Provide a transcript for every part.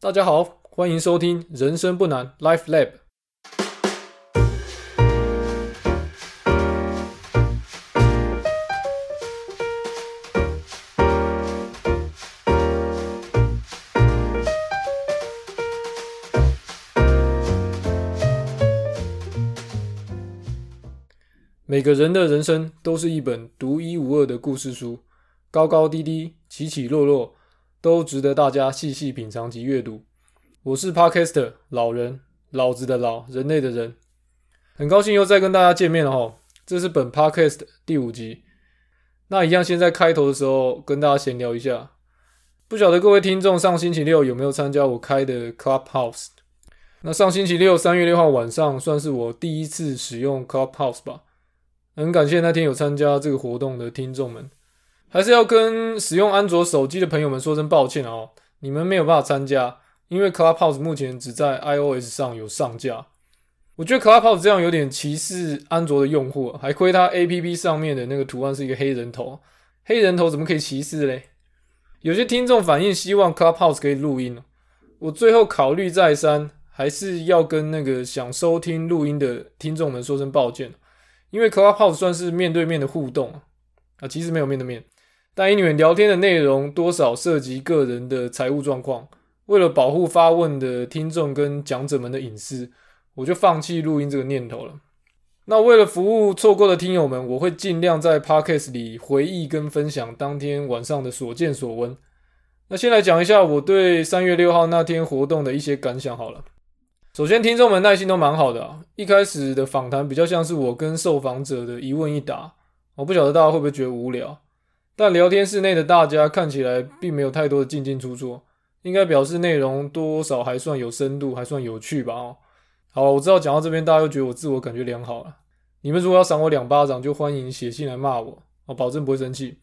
大家好，欢迎收听《人生不难 Life Lab》。每个人的人生都是一本独一无二的故事书，高高低低，起起落落，都值得大家细细品尝及阅读。我是 Podcaster 老人，老子的老，人类的人，很高兴又再跟大家见面了哈。这是本 Podcast 第五集。那一样，先在开头的时候跟大家闲聊一下。不晓得各位听众上星期六有没有参加我开的 Clubhouse？那上星期六三月六号晚上，算是我第一次使用 Clubhouse 吧。很感谢那天有参加这个活动的听众们，还是要跟使用安卓手机的朋友们说声抱歉哦，你们没有办法参加，因为 Clubhouse 目前只在 iOS 上有上架。我觉得 Clubhouse 这样有点歧视安卓的用户，还亏它 APP 上面的那个图案是一个黑人头，黑人头怎么可以歧视嘞？有些听众反映希望 Clubhouse 可以录音，我最后考虑再三，还是要跟那个想收听录音的听众们说声抱歉。因为 Clubhouse 算是面对面的互动啊，其实没有面对面，但因为聊天的内容多少涉及个人的财务状况，为了保护发问的听众跟讲者们的隐私，我就放弃录音这个念头了。那为了服务错过的听友们，我会尽量在 Podcast 里回忆跟分享当天晚上的所见所闻。那先来讲一下我对三月六号那天活动的一些感想好了。首先，听众们耐心都蛮好的啊。一开始的访谈比较像是我跟受访者的一问一答，我不晓得大家会不会觉得无聊。但聊天室内的大家看起来并没有太多的进进出出，应该表示内容多少还算有深度，还算有趣吧？哦，好，我知道讲到这边大家又觉得我自我感觉良好了。你们如果要赏我两巴掌，就欢迎写信来骂我，我保证不会生气。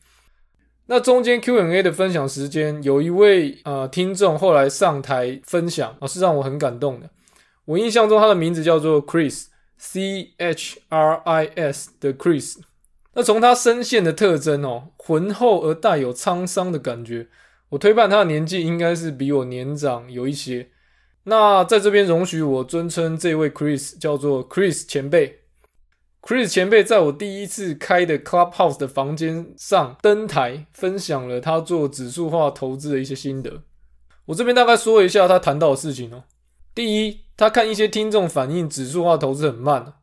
那中间 Q&A 的分享时间，有一位呃听众后来上台分享啊，是让我很感动的。我印象中他的名字叫做 Chris，C H R I S 的 Chris。那从他声线的特征哦，浑厚而带有沧桑的感觉，我推判他的年纪应该是比我年长有一些。那在这边容许我尊称这位 Chris 叫做 Chris 前辈。Chris 前辈在我第一次开的 Clubhouse 的房间上登台，分享了他做指数化投资的一些心得。我这边大概说一下他谈到的事情哦。第一。他看一些听众反映指数化投资很慢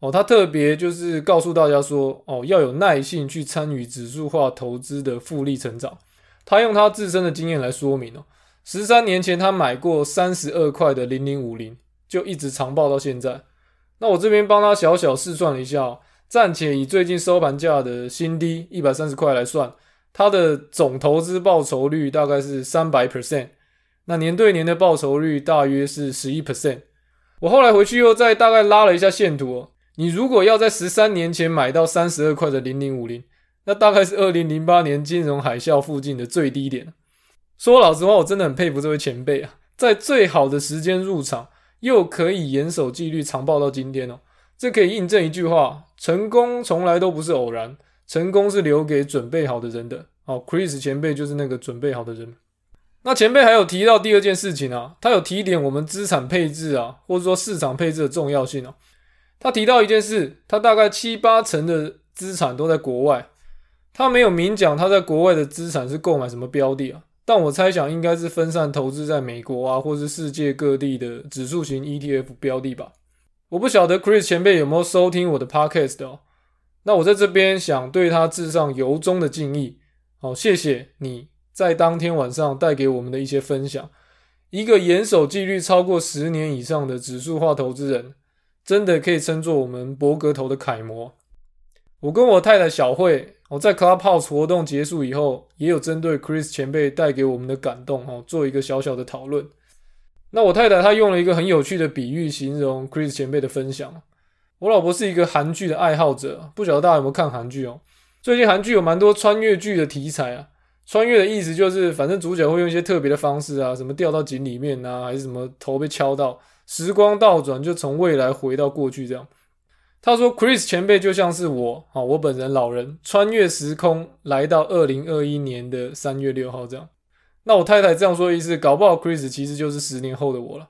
哦，他特别就是告诉大家说哦，要有耐性去参与指数化投资的复利成长。他用他自身的经验来说明哦，十三年前他买过三十二块的零零五零，就一直长报到现在。那我这边帮他小小试算了一下，暂且以最近收盘价的新低一百三十块来算，他的总投资报酬率大概是三百 percent。那年对年的报酬率大约是十一 percent。我后来回去又再大概拉了一下线图哦。你如果要在十三年前买到三十二块的零零五零，那大概是二零零八年金融海啸附近的最低点。说老实话，我真的很佩服这位前辈啊，在最好的时间入场，又可以严守纪律长报到今天哦。这可以印证一句话：成功从来都不是偶然，成功是留给准备好的人的。哦，Chris 前辈就是那个准备好的人。那前辈还有提到第二件事情啊，他有提点我们资产配置啊，或者说市场配置的重要性啊。他提到一件事，他大概七八成的资产都在国外，他没有明讲他在国外的资产是购买什么标的啊，但我猜想应该是分散投资在美国啊，或是世界各地的指数型 ETF 标的吧。我不晓得 Chris 前辈有没有收听我的 Podcast 哦。那我在这边想对他致上由衷的敬意，好，谢谢你。在当天晚上带给我们的一些分享，一个严守纪律超过十年以上的指数化投资人，真的可以称作我们博格头的楷模。我跟我太太小慧，我在 Clubhouse 活动结束以后，也有针对 Chris 前辈带给我们的感动哦，做一个小小的讨论。那我太太她用了一个很有趣的比喻形容 Chris 前辈的分享。我老婆是一个韩剧的爱好者，不晓得大家有没有看韩剧哦？最近韩剧有蛮多穿越剧的题材啊。穿越的意思就是，反正主角会用一些特别的方式啊，什么掉到井里面啊，还是什么头被敲到，时光倒转就从未来回到过去这样。他说，Chris 前辈就像是我啊，我本人老人穿越时空来到二零二一年的三月六号这样。那我太太这样说的意思，搞不好 Chris 其实就是十年后的我了。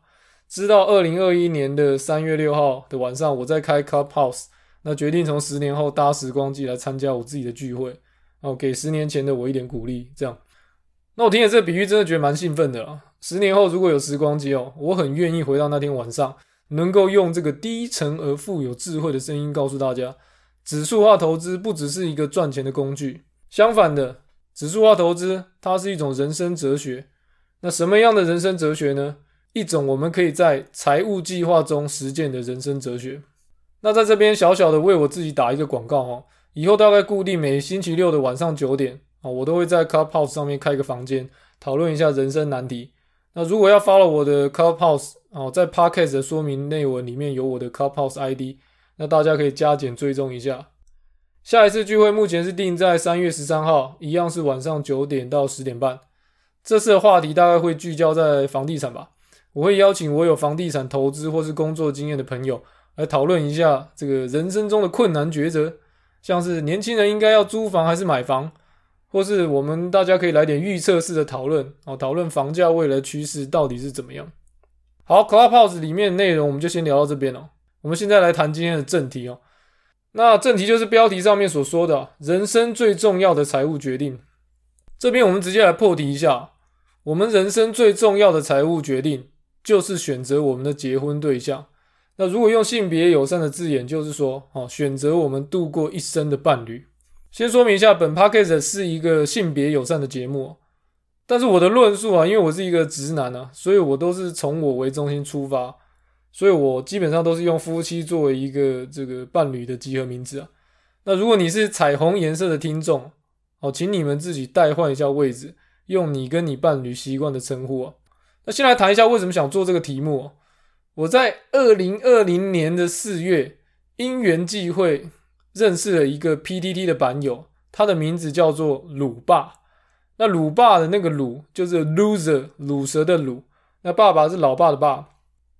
知道二零二一年的三月六号的晚上，我在开 Clubhouse，那决定从十年后搭时光机来参加我自己的聚会，哦，给十年前的我一点鼓励。这样，那我听了这个比喻，真的觉得蛮兴奋的啦。十年后如果有时光机哦，我很愿意回到那天晚上，能够用这个低沉而富有智慧的声音告诉大家，指数化投资不只是一个赚钱的工具，相反的，指数化投资它是一种人生哲学。那什么样的人生哲学呢？一种我们可以在财务计划中实践的人生哲学。那在这边小小的为我自己打一个广告哦，以后大概固定每星期六的晚上九点啊，我都会在 Clubhouse 上面开一个房间，讨论一下人生难题。那如果要发了我的 Clubhouse 哦，在 Podcast 的说明内文里面有我的 Clubhouse ID，那大家可以加减追踪一下。下一次聚会目前是定在三月十三号，一样是晚上九点到十点半。这次的话题大概会聚焦在房地产吧。我会邀请我有房地产投资或是工作经验的朋友来讨论一下这个人生中的困难抉择，像是年轻人应该要租房还是买房，或是我们大家可以来点预测式的讨论哦，讨论房价未来趋势到底是怎么样。好，Clubhouse 里面内容我们就先聊到这边了。我们现在来谈今天的正题哦。那正题就是标题上面所说的人生最重要的财务决定。这边我们直接来破题一下，我们人生最重要的财务决定。就是选择我们的结婚对象。那如果用性别友善的字眼，就是说，哦，选择我们度过一生的伴侣。先说明一下，本 podcast 是一个性别友善的节目，但是我的论述啊，因为我是一个直男啊，所以我都是从我为中心出发，所以我基本上都是用夫妻作为一个这个伴侣的集合名字啊。那如果你是彩虹颜色的听众，好，请你们自己代换一下位置，用你跟你伴侣习惯的称呼啊。那先来谈一下为什么想做这个题目。我在二零二零年的四月，因缘际会认识了一个 PTT 的版友，他的名字叫做鲁爸。那鲁爸的那个鲁就是 loser 鲁蛇的鲁，那爸爸是老爸的爸。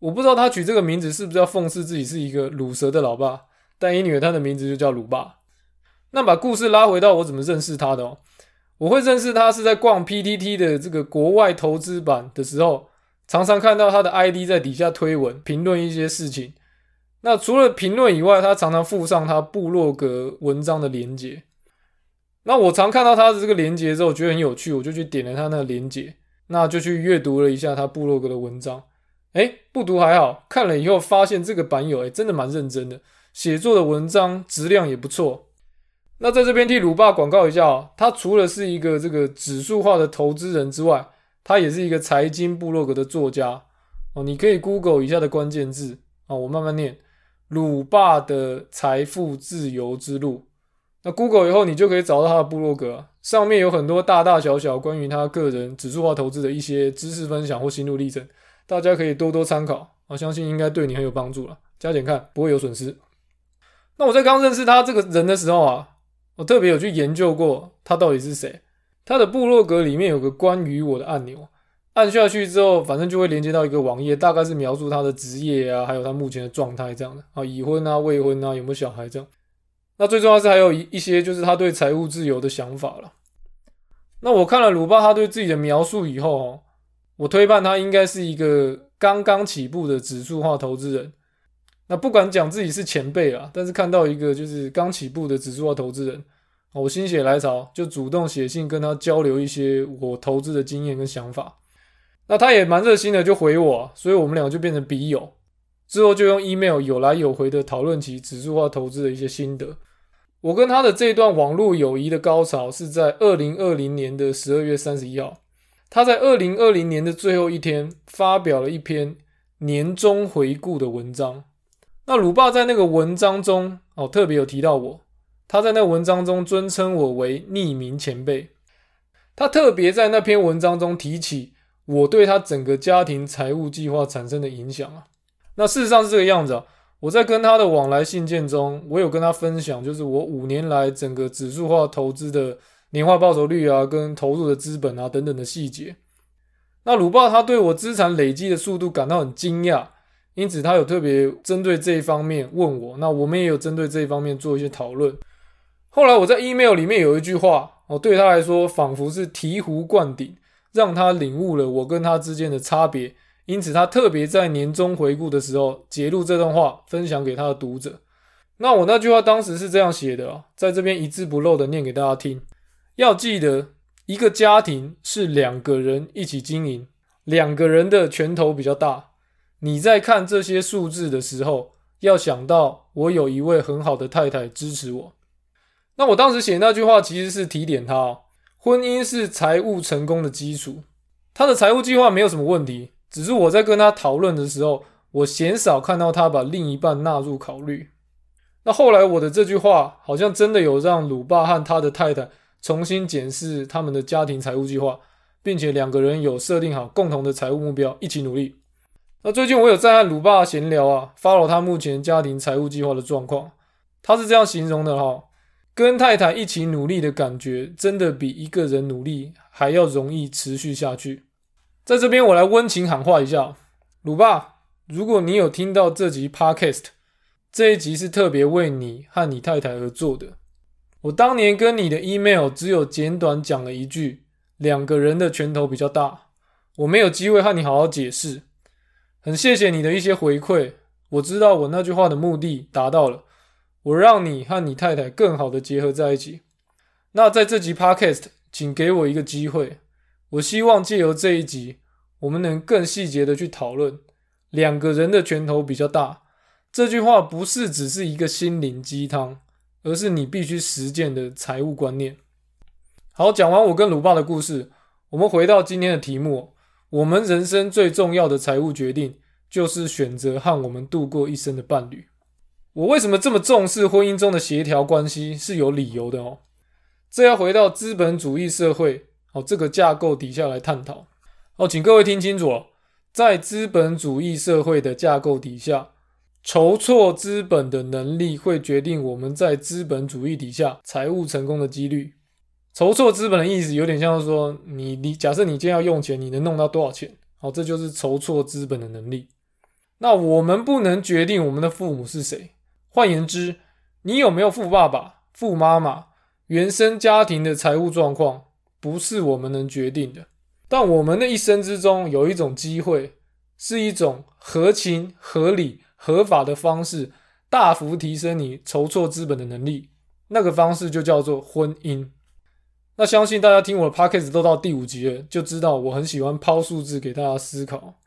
我不知道他取这个名字是不是要讽刺自己是一个鲁蛇的老爸，但因为他的名字就叫鲁爸。那把故事拉回到我怎么认识他的哦。我会认识他是在逛 PTT 的这个国外投资版的时候，常常看到他的 ID 在底下推文评论一些事情。那除了评论以外，他常常附上他部落格文章的连接。那我常看到他的这个连接之后，觉得很有趣，我就去点了他那个连接，那就去阅读了一下他部落格的文章。哎，不读还好，看了以后发现这个版友哎，真的蛮认真的，写作的文章质量也不错。那在这边替鲁爸广告一下哦，他除了是一个这个指数化的投资人之外，他也是一个财经部落格的作家哦。你可以 Google 以下的关键字啊，我慢慢念：鲁爸的财富自由之路。那 Google 以后，你就可以找到他的部落格，上面有很多大大小小关于他个人指数化投资的一些知识分享或心路历程，大家可以多多参考我相信应该对你很有帮助了。加减看，不会有损失。那我在刚认识他这个人的时候啊。我特别有去研究过他到底是谁。他的部落格里面有个关于我的按钮，按下去之后，反正就会连接到一个网页，大概是描述他的职业啊，还有他目前的状态这样的啊，已婚啊、未婚啊，有没有小孩这样。那最重要是还有一一些就是他对财务自由的想法了。那我看了鲁巴他对自己的描述以后哦，我推判他应该是一个刚刚起步的指数化投资人。那不管讲自己是前辈啊，但是看到一个就是刚起步的指数化投资人，我心血来潮就主动写信跟他交流一些我投资的经验跟想法。那他也蛮热心的，就回我，所以我们两个就变成笔友。之后就用 email 有来有回的讨论起指数化投资的一些心得。我跟他的这段网络友谊的高潮是在二零二零年的十二月三十一号，他在二零二零年的最后一天发表了一篇年终回顾的文章。那鲁爸在那个文章中哦，特别有提到我，他在那文章中尊称我为匿名前辈。他特别在那篇文章中提起我对他整个家庭财务计划产生的影响啊。那事实上是这个样子啊。我在跟他的往来信件中，我有跟他分享，就是我五年来整个指数化投资的年化报酬率啊，跟投入的资本啊等等的细节。那鲁爸他对我资产累积的速度感到很惊讶。因此，他有特别针对这一方面问我，那我们也有针对这一方面做一些讨论。后来我在 email 里面有一句话，哦，对他来说仿佛是醍醐灌顶，让他领悟了我跟他之间的差别，因此他特别在年终回顾的时候截录这段话，分享给他的读者。那我那句话当时是这样写的啊，在这边一字不漏的念给大家听。要记得，一个家庭是两个人一起经营，两个人的拳头比较大。你在看这些数字的时候，要想到我有一位很好的太太支持我。那我当时写那句话其实是提点他，婚姻是财务成功的基础。他的财务计划没有什么问题，只是我在跟他讨论的时候，我鲜少看到他把另一半纳入考虑。那后来我的这句话好像真的有让鲁爸和他的太太重新检视他们的家庭财务计划，并且两个人有设定好共同的财务目标，一起努力。那最近我有在和鲁爸闲聊啊，follow 他目前家庭财务计划的状况，他是这样形容的哈：跟太太一起努力的感觉，真的比一个人努力还要容易持续下去。在这边我来温情喊话一下，鲁爸，如果你有听到这集 podcast。这一集是特别为你和你太太而做的。我当年跟你的 email 只有简短讲了一句：两个人的拳头比较大。我没有机会和你好好解释。很谢谢你的一些回馈，我知道我那句话的目的达到了，我让你和你太太更好的结合在一起。那在这集 podcast，请给我一个机会，我希望借由这一集，我们能更细节的去讨论两个人的拳头比较大。这句话不是只是一个心灵鸡汤，而是你必须实践的财务观念。好，讲完我跟鲁爸的故事，我们回到今天的题目。我们人生最重要的财务决定，就是选择和我们度过一生的伴侣。我为什么这么重视婚姻中的协调关系，是有理由的哦。这要回到资本主义社会哦这个架构底下来探讨。哦，请各位听清楚哦，在资本主义社会的架构底下。筹措资本的能力会决定我们在资本主义底下财务成功的几率。筹措资本的意思有点像是说，你你假设你今天要用钱，你能弄到多少钱？好，这就是筹措资本的能力。那我们不能决定我们的父母是谁。换言之，你有没有富爸爸、富妈妈，原生家庭的财务状况不是我们能决定的。但我们的一生之中有一种机会，是一种合情合理。合法的方式大幅提升你筹措资本的能力，那个方式就叫做婚姻。那相信大家听我的 p o c a s t 都到第五集了，就知道我很喜欢抛数字给大家思考。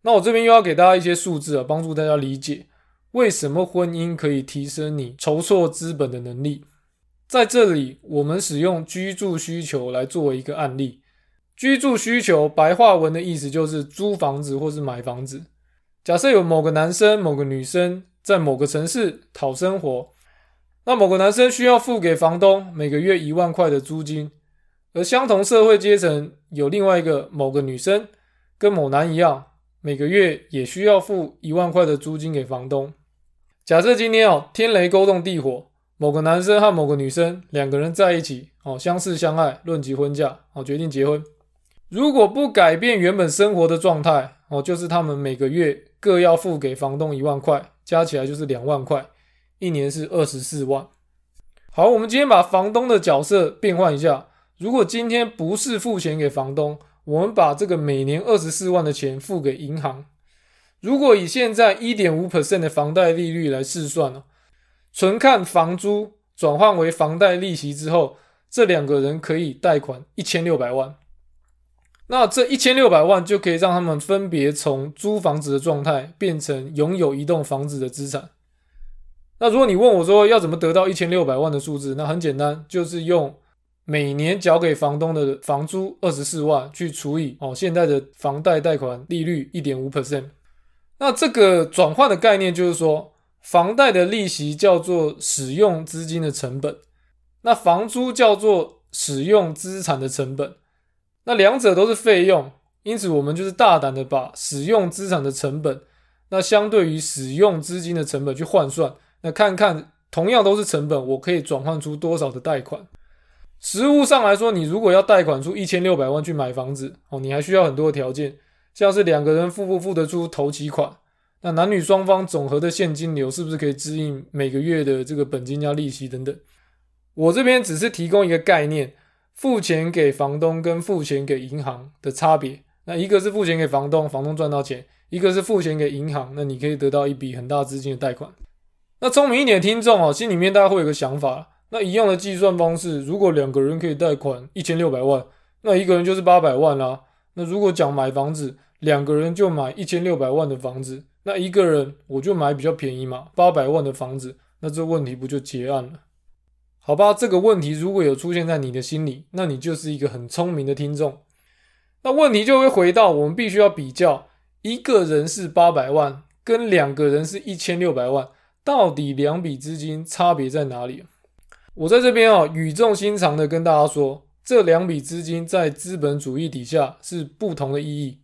那我这边又要给大家一些数字啊，帮助大家理解为什么婚姻可以提升你筹措资本的能力。在这里，我们使用居住需求来作为一个案例。居住需求白话文的意思就是租房子或是买房子。假设有某个男生、某个女生在某个城市讨生活，那某个男生需要付给房东每个月一万块的租金，而相同社会阶层有另外一个某个女生跟某男一样，每个月也需要付一万块的租金给房东。假设今天哦天雷勾动地火，某个男生和某个女生两个人在一起哦相识相爱，论及婚嫁哦决定结婚。如果不改变原本生活的状态哦，就是他们每个月。各要付给房东一万块，加起来就是两万块，一年是二十四万。好，我们今天把房东的角色变换一下。如果今天不是付钱给房东，我们把这个每年二十四万的钱付给银行。如果以现在一点五 percent 的房贷利率来试算呢，纯看房租转换为房贷利息之后，这两个人可以贷款一千六百万。那这一千六百万就可以让他们分别从租房子的状态变成拥有一栋房子的资产。那如果你问我说要怎么得到一千六百万的数字，那很简单，就是用每年缴给房东的房租二十四万去除以哦现在的房贷贷款利率一点五 percent。那这个转换的概念就是说，房贷的利息叫做使用资金的成本，那房租叫做使用资产的成本。那两者都是费用，因此我们就是大胆的把使用资产的成本，那相对于使用资金的成本去换算，那看看同样都是成本，我可以转换出多少的贷款。实物上来说，你如果要贷款出一千六百万去买房子，哦，你还需要很多的条件，像是两个人付不付得出头期款，那男女双方总和的现金流是不是可以支应每个月的这个本金加利息等等。我这边只是提供一个概念。付钱给房东跟付钱给银行的差别。那一个是付钱给房东，房东赚到钱；一个是付钱给银行，那你可以得到一笔很大资金的贷款。那聪明一点的听众哦，心里面大家会有个想法：那一样的计算方式，如果两个人可以贷款一千六百万，那一个人就是八百万啦。那如果讲买房子，两个人就买一千六百万的房子，那一个人我就买比较便宜嘛，八百万的房子，那这问题不就结案了？好吧，这个问题如果有出现在你的心里，那你就是一个很聪明的听众。那问题就会回到我们必须要比较，一个人是八百万，跟两个人是一千六百万，到底两笔资金差别在哪里？我在这边啊，语重心长的跟大家说，这两笔资金在资本主义底下是不同的意义。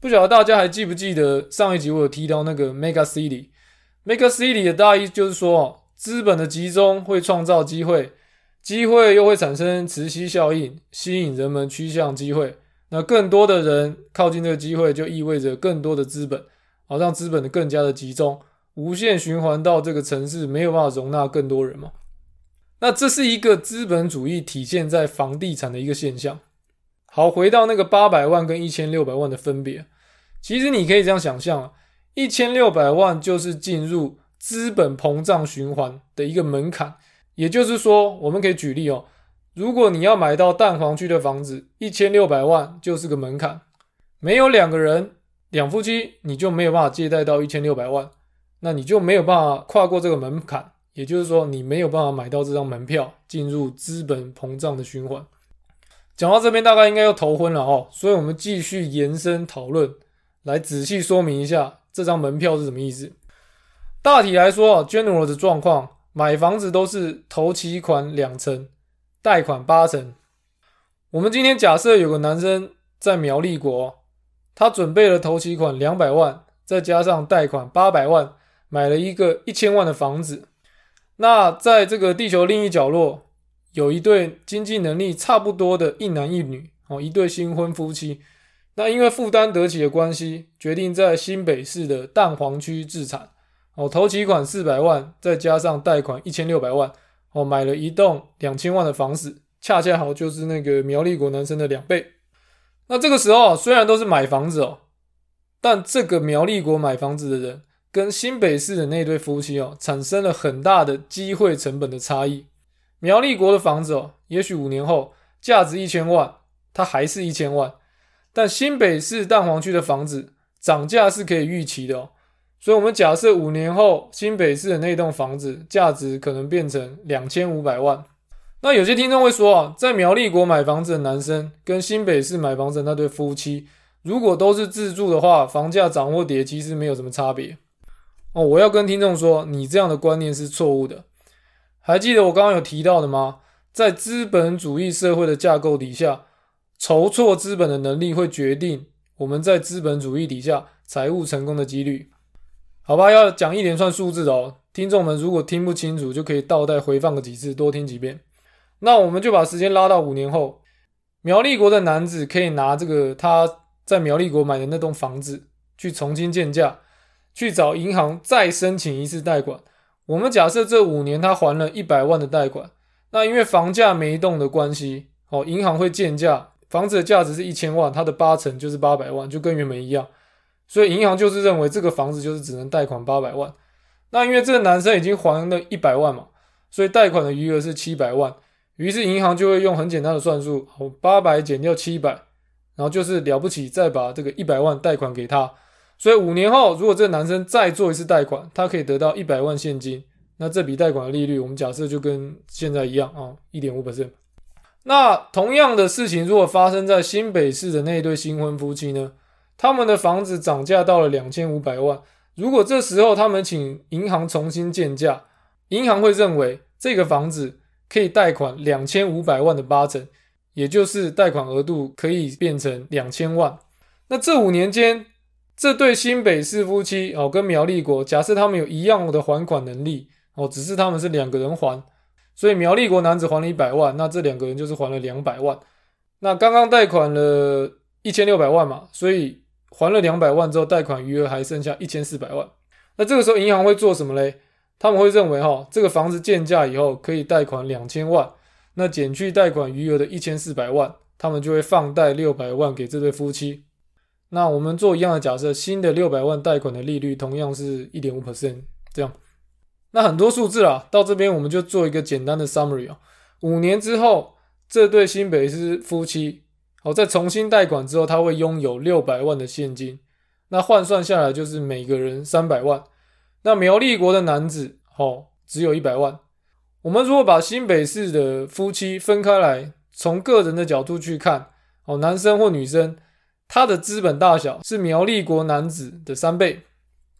不晓得大家还记不记得上一集我有提到那个 Mega City，Mega City 的大意就是说。资本的集中会创造机会，机会又会产生磁吸效应，吸引人们趋向机会。那更多的人靠近这个机会，就意味着更多的资本，好让资本的更加的集中，无限循环到这个城市没有办法容纳更多人嘛？那这是一个资本主义体现在房地产的一个现象。好，回到那个八百万跟一千六百万的分别，其实你可以这样想象啊，一千六百万就是进入。资本膨胀循环的一个门槛，也就是说，我们可以举例哦，如果你要买到蛋黄区的房子，一千六百万就是个门槛。没有两个人，两夫妻，你就没有办法借贷到一千六百万，那你就没有办法跨过这个门槛，也就是说，你没有办法买到这张门票进入资本膨胀的循环。讲到这边，大概应该要头昏了哦，所以我们继续延伸讨论，来仔细说明一下这张门票是什么意思。大体来说啊，general 的状况，买房子都是头期款两成，贷款八成。我们今天假设有个男生在苗栗国，他准备了头期款两百万，再加上贷款八百万，买了一个一千万的房子。那在这个地球另一角落，有一对经济能力差不多的一男一女哦，一对新婚夫妻。那因为负担得起的关系，决定在新北市的蛋黄区置产。哦，头期款四百万，再加上贷款一千六百万，哦，买了一栋两千万的房子，恰恰好就是那个苗栗国男生的两倍。那这个时候虽然都是买房子哦，但这个苗栗国买房子的人跟新北市的那对夫妻哦，产生了很大的机会成本的差异。苗栗国的房子哦，也许五年后价值一千万，它还是一千万，但新北市蛋黄区的房子涨价是可以预期的哦。所以，我们假设五年后新北市的那栋房子价值可能变成两千五百万。那有些听众会说啊，在苗栗国买房子的男生跟新北市买房子那对夫妻，如果都是自住的话，房价涨或跌其实没有什么差别。哦，我要跟听众说，你这样的观念是错误的。还记得我刚刚有提到的吗？在资本主义社会的架构底下，筹措资本的能力会决定我们在资本主义底下财务成功的几率。好吧，要讲一连串数字哦。听众们如果听不清楚，就可以倒带回放个几次，多听几遍。那我们就把时间拉到五年后，苗栗国的男子可以拿这个他在苗栗国买的那栋房子去重新建价，去找银行再申请一次贷款。我们假设这五年他还了一百万的贷款，那因为房价没动的关系，哦，银行会建价，房子的价值是一千万，它的八成就是八百万，就跟原本一样。所以银行就是认为这个房子就是只能贷款八百万，那因为这个男生已经还了一百万嘛，所以贷款的余额是七百万，于是银行就会用很简单的算术，哦，八百减掉七百，然后就是了不起，再把这个一百万贷款给他，所以五年后如果这个男生再做一次贷款，他可以得到一百万现金，那这笔贷款的利率我们假设就跟现在一样啊，一点五 percent。那同样的事情如果发生在新北市的那对新婚夫妻呢？他们的房子涨价到了两千五百万，如果这时候他们请银行重新建价，银行会认为这个房子可以贷款两千五百万的八成，也就是贷款额度可以变成两千万。那这五年间，这对新北市夫妻哦，跟苗栗国假设他们有一样的还款能力哦，只是他们是两个人还，所以苗栗国男子还了一百万，那这两个人就是还了两百万。那刚刚贷款了一千六百万嘛，所以。还了两百万之后，贷款余额还剩下一千四百万。那这个时候银行会做什么嘞？他们会认为哈，这个房子建价以后可以贷款两千万。那减去贷款余额的一千四百万，他们就会放贷六百万给这对夫妻。那我们做一样的假设，新的六百万贷款的利率同样是一点五 percent，这样。那很多数字啊，到这边我们就做一个简单的 summary 啊。五年之后，这对新北市夫妻，好，在重新贷款之后，他会拥有六百万的现金。那换算下来就是每个人三百万。那苗栗国的男子，哦，只有一百万。我们如果把新北市的夫妻分开来，从个人的角度去看，哦，男生或女生，他的资本大小是苗栗国男子的三倍。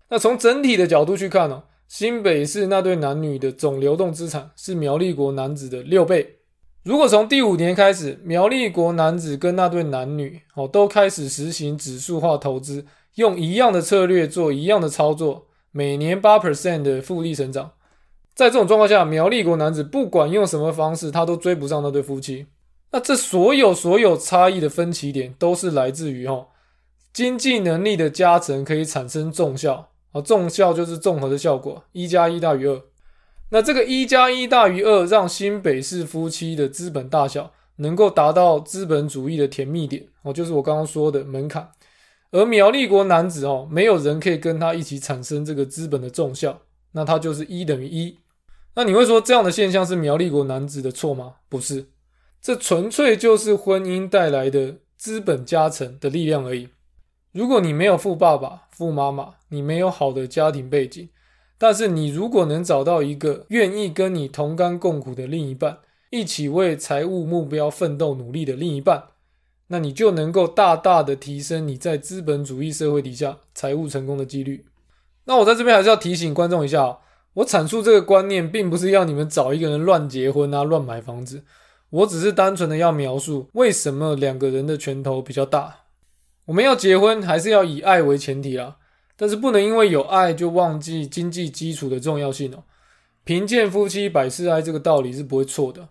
那从整体的角度去看呢，新北市那对男女的总流动资产是苗栗国男子的六倍。如果从第五年开始，苗栗国男子跟那对男女，哦，都开始实行指数化投资。用一样的策略做一样的操作，每年八 percent 的复利成长，在这种状况下，苗栗国男子不管用什么方式，他都追不上那对夫妻。那这所有所有差异的分歧点，都是来自于哈经济能力的加成可以产生重效啊，重效就是综合的效果，一加一大于二。那这个一加一大于二，让新北市夫妻的资本大小能够达到资本主义的甜蜜点哦，就是我刚刚说的门槛。而苗栗国男子哦，没有人可以跟他一起产生这个资本的重效，那他就是一等于一。那你会说这样的现象是苗栗国男子的错吗？不是，这纯粹就是婚姻带来的资本加成的力量而已。如果你没有富爸爸、富妈妈，你没有好的家庭背景，但是你如果能找到一个愿意跟你同甘共苦的另一半，一起为财务目标奋斗努力的另一半。那你就能够大大的提升你在资本主义社会底下财务成功的几率。那我在这边还是要提醒观众一下，我阐述这个观念，并不是要你们找一个人乱结婚啊、乱买房子，我只是单纯的要描述为什么两个人的拳头比较大。我们要结婚，还是要以爱为前提啊，但是不能因为有爱就忘记经济基础的重要性哦。贫贱夫妻百事哀，这个道理是不会错的。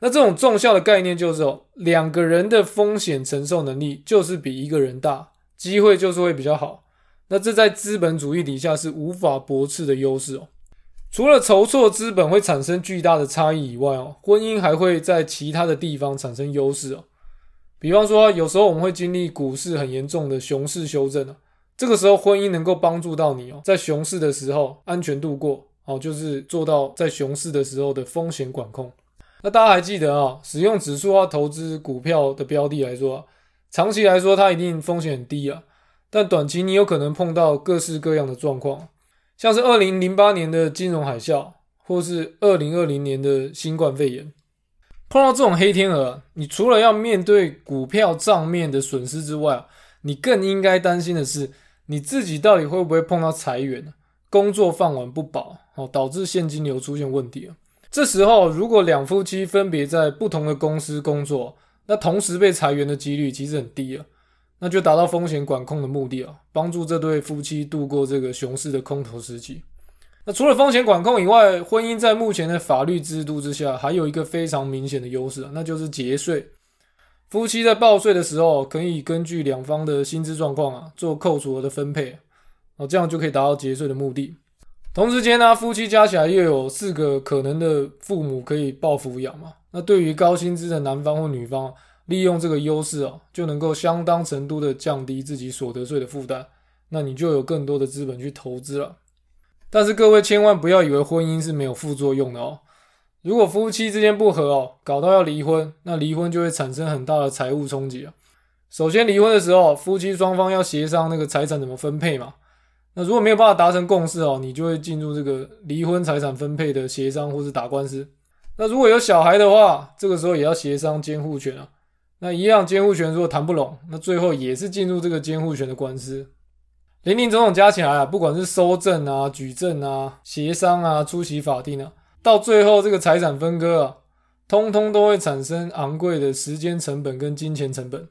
那这种重效的概念就是哦，两个人的风险承受能力就是比一个人大，机会就是会比较好。那这在资本主义底下是无法驳斥的优势哦。除了筹措资本会产生巨大的差异以外哦，婚姻还会在其他的地方产生优势哦。比方说，有时候我们会经历股市很严重的熊市修正啊，这个时候婚姻能够帮助到你哦，在熊市的时候安全度过哦，就是做到在熊市的时候的风险管控。那大家还记得啊？使用指数化投资股票的标的来说，长期来说它一定风险很低啊。但短期你有可能碰到各式各样的状况，像是二零零八年的金融海啸，或是二零二零年的新冠肺炎。碰到这种黑天鹅，你除了要面对股票账面的损失之外，你更应该担心的是你自己到底会不会碰到裁员、工作饭碗不保哦，导致现金流出现问题啊。这时候，如果两夫妻分别在不同的公司工作，那同时被裁员的几率其实很低了，那就达到风险管控的目的啊，帮助这对夫妻度过这个熊市的空头时期。那除了风险管控以外，婚姻在目前的法律制度之下，还有一个非常明显的优势啊，那就是节税。夫妻在报税的时候，可以根据两方的薪资状况啊，做扣除额的分配，哦，这样就可以达到节税的目的。同时间呢，夫妻加起来又有四个可能的父母可以报抚养嘛？那对于高薪资的男方或女方，利用这个优势哦，就能够相当程度的降低自己所得税的负担，那你就有更多的资本去投资了。但是各位千万不要以为婚姻是没有副作用的哦。如果夫妻之间不和哦，搞到要离婚，那离婚就会产生很大的财务冲击啊。首先离婚的时候，夫妻双方要协商那个财产怎么分配嘛。那如果没有办法达成共识哦，你就会进入这个离婚财产分配的协商或是打官司。那如果有小孩的话，这个时候也要协商监护权啊。那一样监护权如果谈不拢，那最后也是进入这个监护权的官司。林林总总加起来啊，不管是收证啊、举证啊、协商啊、出席法定啊，到最后这个财产分割啊，通通都会产生昂贵的时间成本跟金钱成本。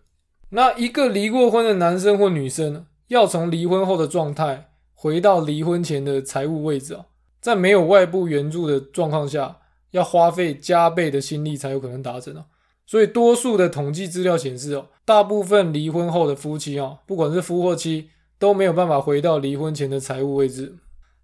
那一个离过婚的男生或女生，要从离婚后的状态。回到离婚前的财务位置啊，在没有外部援助的状况下，要花费加倍的心力才有可能达成啊。所以多数的统计资料显示哦，大部分离婚后的夫妻啊，不管是夫或妻，都没有办法回到离婚前的财务位置。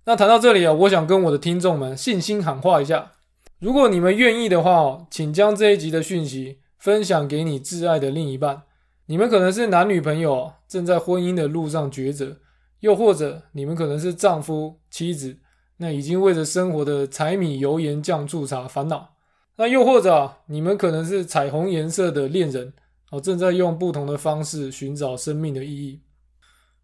那谈到这里啊，我想跟我的听众们信心喊话一下：如果你们愿意的话哦，请将这一集的讯息分享给你挚爱的另一半。你们可能是男女朋友，正在婚姻的路上抉择；又或者你们可能是丈夫、妻子，那已经为着生活的柴米油盐酱醋茶烦恼；那又或者你们可能是彩虹颜色的恋人，哦，正在用不同的方式寻找生命的意义。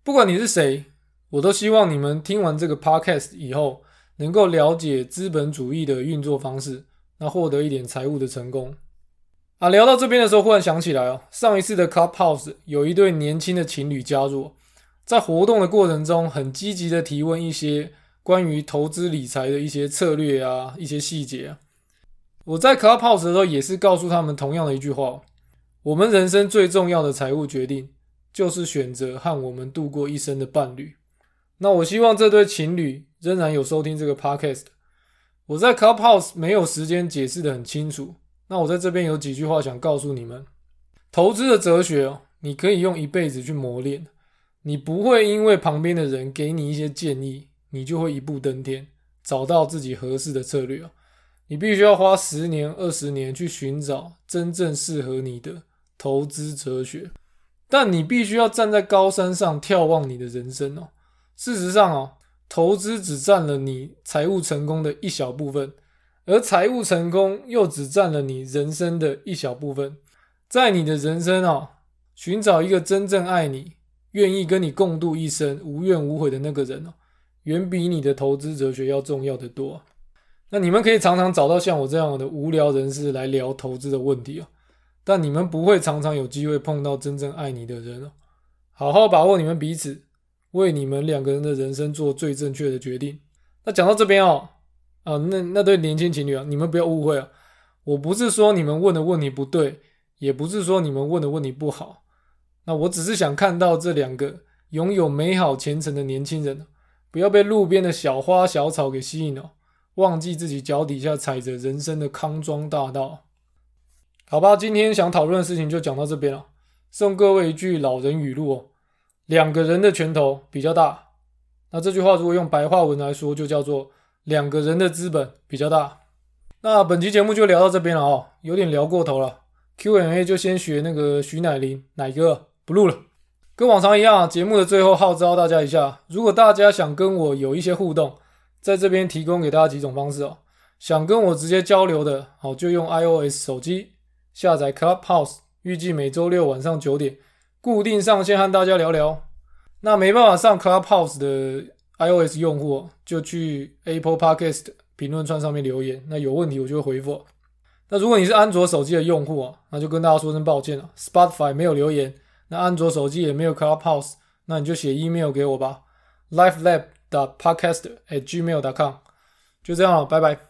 不管你是谁，我都希望你们听完这个 podcast 以后。能够了解资本主义的运作方式，那获得一点财务的成功啊。聊到这边的时候，忽然想起来哦，上一次的 Clubhouse 有一对年轻的情侣加入，在活动的过程中，很积极的提问一些关于投资理财的一些策略啊，一些细节。我在 Clubhouse 的时候，也是告诉他们同样的一句话：，我们人生最重要的财务决定，就是选择和我们度过一生的伴侣。那我希望这对情侣。仍然有收听这个 podcast，我在 Clubhouse 没有时间解释的很清楚。那我在这边有几句话想告诉你们：投资的哲学，你可以用一辈子去磨练。你不会因为旁边的人给你一些建议，你就会一步登天，找到自己合适的策略。你必须要花十年、二十年去寻找真正适合你的投资哲学。但你必须要站在高山上眺望你的人生哦。事实上哦。投资只占了你财务成功的一小部分，而财务成功又只占了你人生的一小部分。在你的人生啊，寻找一个真正爱你、愿意跟你共度一生、无怨无悔的那个人哦，远比你的投资哲学要重要的多。那你们可以常常找到像我这样的无聊人士来聊投资的问题哦，但你们不会常常有机会碰到真正爱你的人哦。好好把握你们彼此。为你们两个人的人生做最正确的决定。那讲到这边哦，啊，那那对年轻情侣啊，你们不要误会啊，我不是说你们问的问题不对，也不是说你们问的问题不好。那我只是想看到这两个拥有美好前程的年轻人，不要被路边的小花小草给吸引了，忘记自己脚底下踩着人生的康庄大道。好吧，今天想讨论的事情就讲到这边了。送各位一句老人语录哦。两个人的拳头比较大，那这句话如果用白话文来说，就叫做两个人的资本比较大。那本期节目就聊到这边了哦，有点聊过头了。Q&A 就先学那个徐乃麟奶哥不录了。跟往常一样，节目的最后号召大家一下：如果大家想跟我有一些互动，在这边提供给大家几种方式哦。想跟我直接交流的，好就用 iOS 手机下载 Clubhouse，预计每周六晚上九点。固定上线和大家聊聊，那没办法上 Clubhouse 的 iOS 用户就去 Apple Podcast 评论串上面留言，那有问题我就会回复。那如果你是安卓手机的用户啊，那就跟大家说声抱歉了，Spotify 没有留言，那安卓手机也没有 Clubhouse，那你就写 email 给我吧，lifelab 的 podcast at gmail dot com，就这样了，拜拜。